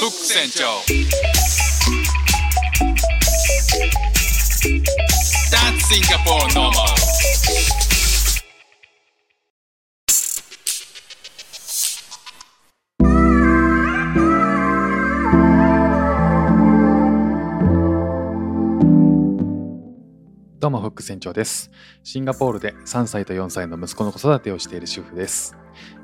フック船長 That's Singapore normal どうもフック船長です。シンガポールで3歳と4歳の息子の子育てをしている主婦です。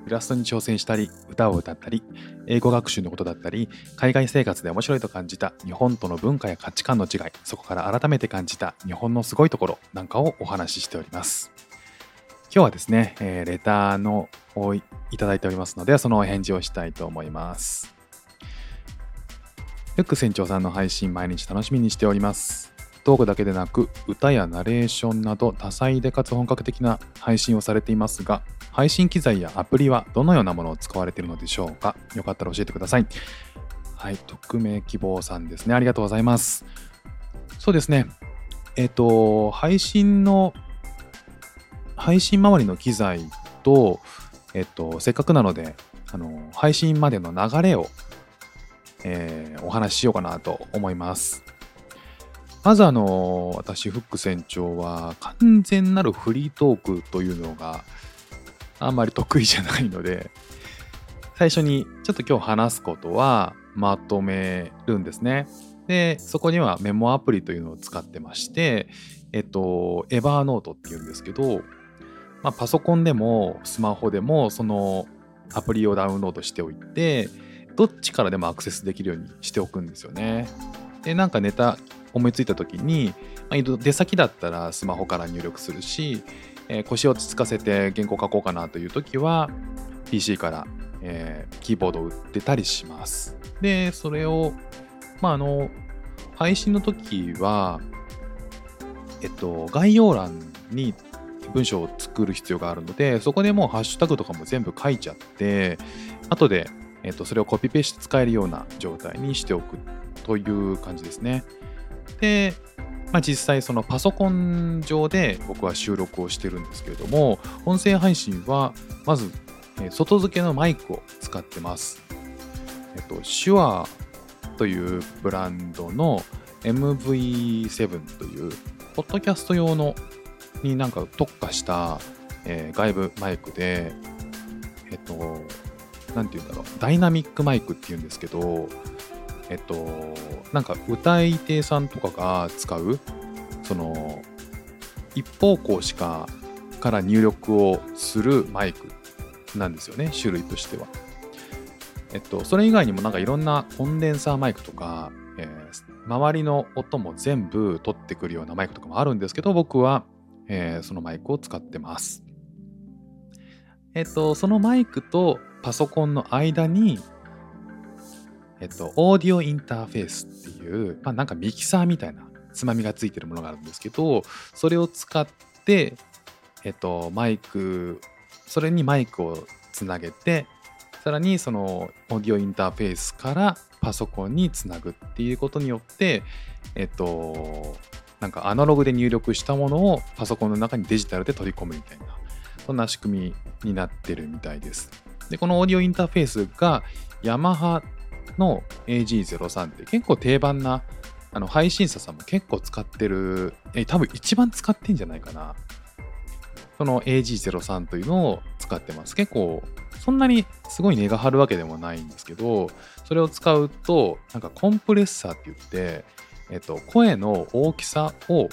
イラストに挑戦したり、歌を歌ったり、英語学習のことだったり、海外生活で面白いと感じた日本との文化や価値観の違い、そこから改めて感じた日本のすごいところなんかをお話ししております。今日はですね、えーレターのをいただいておりますので、そのお返事をしたいと思います。フック船長さんの配信毎日楽しみにしております。トークだけでなく歌やナレーションなど多彩でかつ本格的な配信をされていますが配信機材やアプリはどのようなものを使われているのでしょうか？よかったら教えてください。はい匿名希望さんですね。ありがとうございます。そうですね。えっ、と配信の配信周りの機材とえっ、とせっかくなのであの配信までの流れを、えーお話ししようかなと思います。まずあの私フック船長は完全なるフリートークというのがあんまり得意じゃないので最初にちょっと今日話すことはまとめるんですね。でそこにはメモアプリというのを使ってましてえっとエバーノートっていうんですけど、まあ、パソコンでもスマホでもそのアプリをダウンロードしておいてどっちからでもアクセスできるようにしておくんですよね。でなんかネタ思いついた時に、まあ、出先だったらスマホから入力するし、えー腰をつつかせて原稿書こうかなという時は PC から、えーキーボードを打ってたりします。で、それを、まあ、あの、配信の時は、えっと、概要欄に文章を作る必要があるので、そこでもうハッシュタグとかも全部書いちゃって、後で、えっと、それをコピペして使えるような状態にしておくという感じですね。で、まあ、実際そのパソコン上で僕は収録をしてるんですけれども音声配信はまず外付けのマイクを使ってます。えっと、手話というブランドの MV7 というポッドキャスト用のになんか特化した、えー外部マイクでえっとなんて言うんだろうダイナミックマイクっていうんですけどえっと、なんか歌い手さんとかが使う、その、一方向しかから入力をするマイクなんですよね、種類としては。えっと、それ以外にもなんかいろんなコンデンサーマイクとか、えー周りの音も全部取ってくるようなマイクとかもあるんですけど、僕は、えーそのマイクを使ってます。えっと、そのマイクとパソコンの間に、えっと、オーディオインターフェースっていう、まあ、なんかミキサーみたいなつまみがついてるものがあるんですけど、それを使って、えっと、マイク、それにマイクをつなげて、さらにそのオーディオインターフェースからパソコンにつなぐっていうことによって、えっと、なんかアナログで入力したものをパソコンの中にデジタルで取り込むみたいな、そんな仕組みになってるみたいです。で、このオーディオインターフェースがヤマハの AG03 って結構定番なあの配信者さんも結構使ってる、え多分一番使ってんじゃないかな。その AG03 というのを使ってます。結構そんなにすごい値が張るわけでもないんですけど、それを使うと、なんかコンプレッサーって言って、えっと、声の大きさを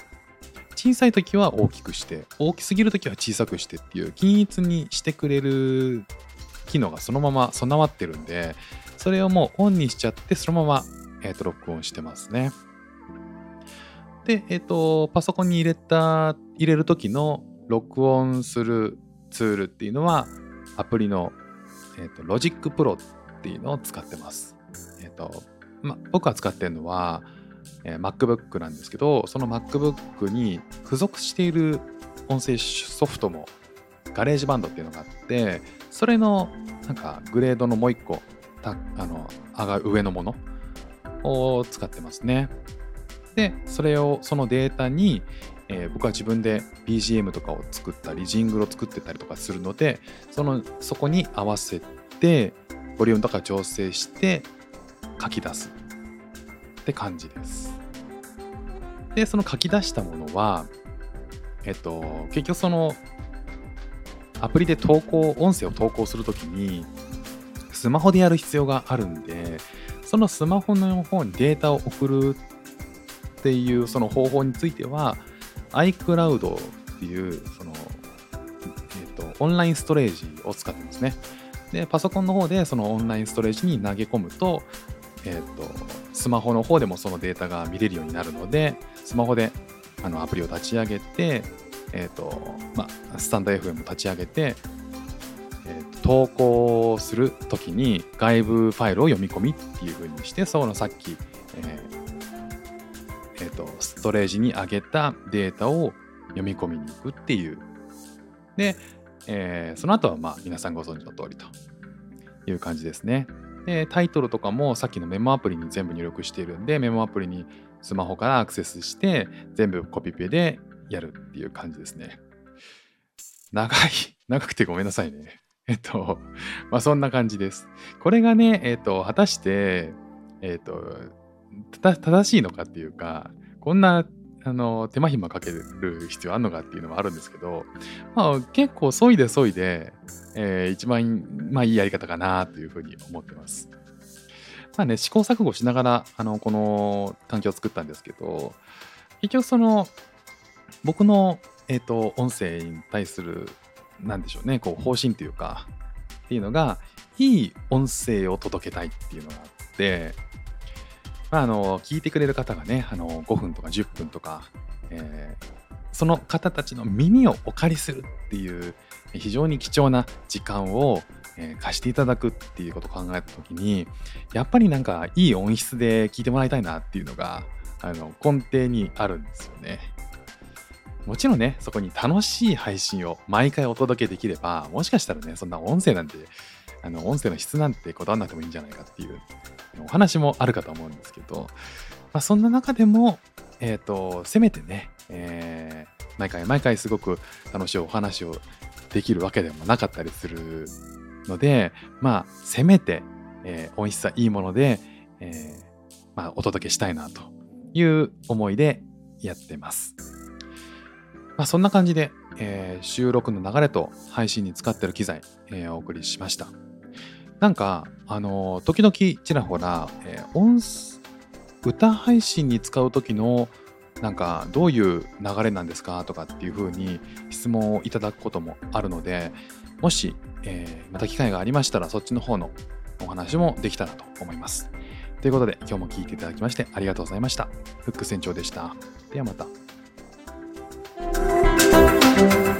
小さい時は大きくして、大きすぎる時は小さくしてっていう均一にしてくれる機能がそのまま備わってるんで、それをもうオンにしちゃって、そのまま、えっと録音してますね。で、えっと、パソコンに入れた、入れる時の録音するツールっていうのは、アプリの、えっと、Logic Pro っていうのを使ってます。えっと、ま、僕が使ってるのは、えー MacBook なんですけど、その MacBook に付属している音声ソフトも、 GarageBand っていうのがあって、それのなんかグレードのもう一個たあの上が上のものを使ってますね。で、それを、そのデータに、えー僕は自分で BGM とかを作ったり、ジングルを作ってたりとかするので、そのそこに合わせて、ボリュームとか調整して、書き出すって感じです。で、その書き出したものは、えっと、結局そのアプリで投稿、音声を投稿するときに、スマホでやる必要があるんで、そのスマホの方にデータを送るっていうその方法については、iCloud っていう、その、えっと、オンラインストレージを使ってますね。で、パソコンの方でそのオンラインストレージに投げ込むと、えっと、スマホの方でもそのデータが見れるようになるので、スマホであのアプリを立ち上げて、えっ、と、まあ、スタンド FM を立ち上げて、投稿するときに外部ファイルを読み込みっていう風にして、そのさっき、えーえーと、ストレージに上げたデータを読み込みに行くっていう。で、えーその後はまあ皆さんご存知の通りという感じですね。で、タイトルとかもさっきのメモアプリに全部入力しているんで、メモアプリにスマホからアクセスして、全部コピペでやるっていう感じですね。長い、長くてごめんなさいね。えっと、まあそんな感じです。これがね、えっと、果たして、えっと、た正しいのかっていうか、こんな、あの、手間暇かける必要あるのかっていうのはあるんですけど、まあ結構削いで削いで、えー一番、まあいいやり方かなというふうに思ってます。まあね、試行錯誤しながら、あの、この環境を作ったんですけど、結局その、僕の、えっ、と、音声に対する、なんでしょうね、こう、方針というか、っていうのが、いい音声を届けたいっていうのがあって、まあ、あの、聞いてくれる方がね、あの、5分とか10分とか、えーその方たちの耳をお借りするっていう、非常に貴重な時間を、えー貸していただくっていうことを考えたときに、やっぱりなんかいい音質で聞いてもらいたいなっていうのが、あの、根底にあるんですよね。もちろんね、そこに楽しい配信を毎回お届けできれば、もしかしたらね、そんな音声なんて、あの、音声の質なんてこだわらなくてもいいんじゃないかっていうお話もあるかと思うんですけど、まあ、そんな中でも、えっ、と、せめてね、えー毎回毎回すごく楽しいお話をできるわけでもなかったりするので、まあ、せめて、えー音質はいいもので、えーまあ、お届けしたいなという思いでやってます。まあ、そんな感じで、えー収録の流れと配信に使ってる機材、えーお送りしました。なんか、あのー時々ちらほら、えー音歌配信に使う時のなんかどういう流れなんですか？とかっていう風に質問をいただくこともあるのでもし、えーまた機会がありましたらそっちの方のお話もできたらと思います。ということで今日も聞いていただきましてありがとうございました。フック船長でした。ではまた。Bye.